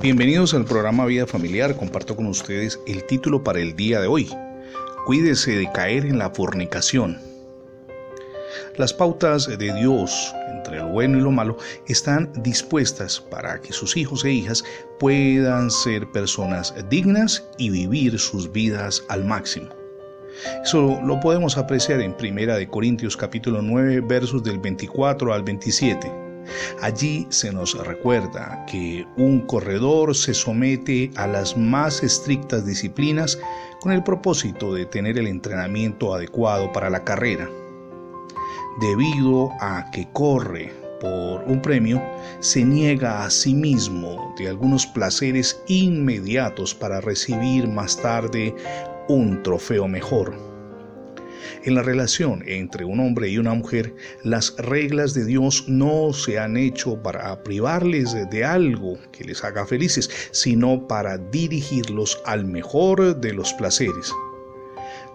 Bienvenidos al programa Vida Familiar. Comparto con ustedes el título para el día de hoy. Cuídese de caer en la fornicación. Las pautas de Dios entre lo bueno y lo malo están dispuestas para que sus hijos e hijas puedan ser personas dignas y vivir sus vidas al máximo. Eso lo podemos apreciar en Primera de Corintios capítulo 9 versos del 24 al 27. Allí se nos recuerda que un corredor se somete a las más estrictas disciplinas con el propósito de tener el entrenamiento adecuado para la carrera. Debido a que corre por un premio, se niega a sí mismo de algunos placeres inmediatos para recibir más tarde un trofeo mejor. En la relación entre un hombre y una mujer, las reglas de Dios no se han hecho para privarles de algo que les haga felices, sino para dirigirlos al mejor de los placeres.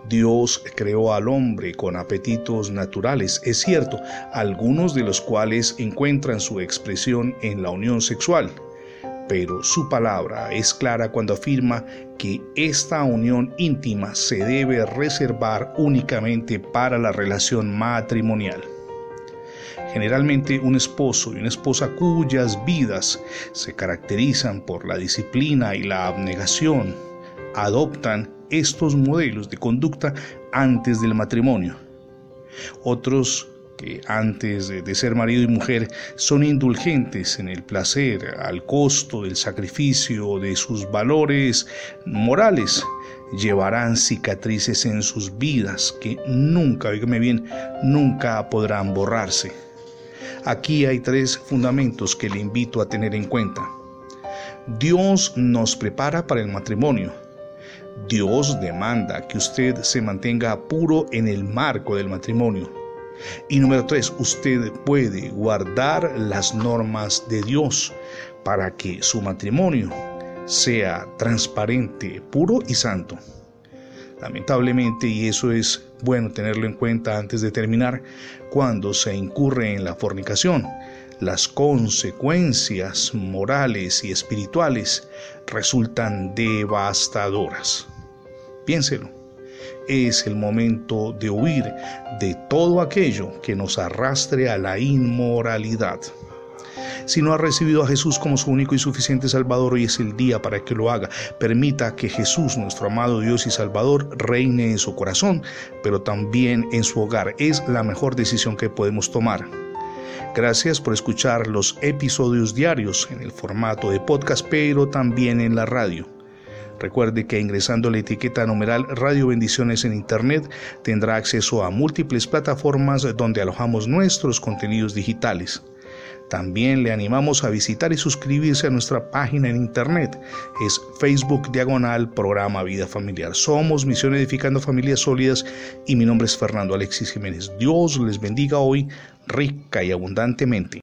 Dios creó al hombre con apetitos naturales, es cierto, algunos de los cuales encuentran su expresión en la unión sexual, pero su palabra es clara cuando afirma que esta unión íntima se debe reservar únicamente para la relación matrimonial. Generalmente un esposo y una esposa cuyas vidas se caracterizan por la disciplina y la abnegación adoptan estos modelos de conducta antes del matrimonio. Otros que antes de, ser marido y mujer son indulgentes en el placer al costo del sacrificio de sus valores morales, llevarán cicatrices en sus vidas que nunca, oígame bien, nunca podrán borrarse. Aquí hay tres fundamentos que le invito a tener en cuenta. Dios nos prepara para el matrimonio. Dios demanda que usted se mantenga puro en el marco del matrimonio. Y número tres, usted puede guardar las normas de Dios para que su matrimonio sea transparente, puro y santo. Lamentablemente, y eso es bueno tenerlo en cuenta antes de terminar, cuando se incurre en la fornicación, las consecuencias morales y espirituales resultan devastadoras. Piénselo es el momento de huir de todo aquello que nos arrastre a la inmoralidad. Si no ha recibido a Jesús como su único y suficiente Salvador, hoy es el día para que lo haga. Permita que Jesús, nuestro amado Dios y Salvador, reine en su corazón, pero también en su hogar. Es la mejor decisión que podemos tomar. Gracias por escuchar los episodios diarios en el formato de podcast, pero también en la radio. Recuerde que ingresando la etiqueta numeral Radio Bendiciones en Internet tendrá acceso a múltiples plataformas donde alojamos nuestros contenidos digitales. También le animamos a visitar y suscribirse a nuestra página en internet. Es Facebook Diagonal Programa Vida Familiar. Somos Misión Edificando Familias Sólidas y mi nombre es Fernando Alexis Jiménez. Dios les bendiga hoy rica y abundantemente.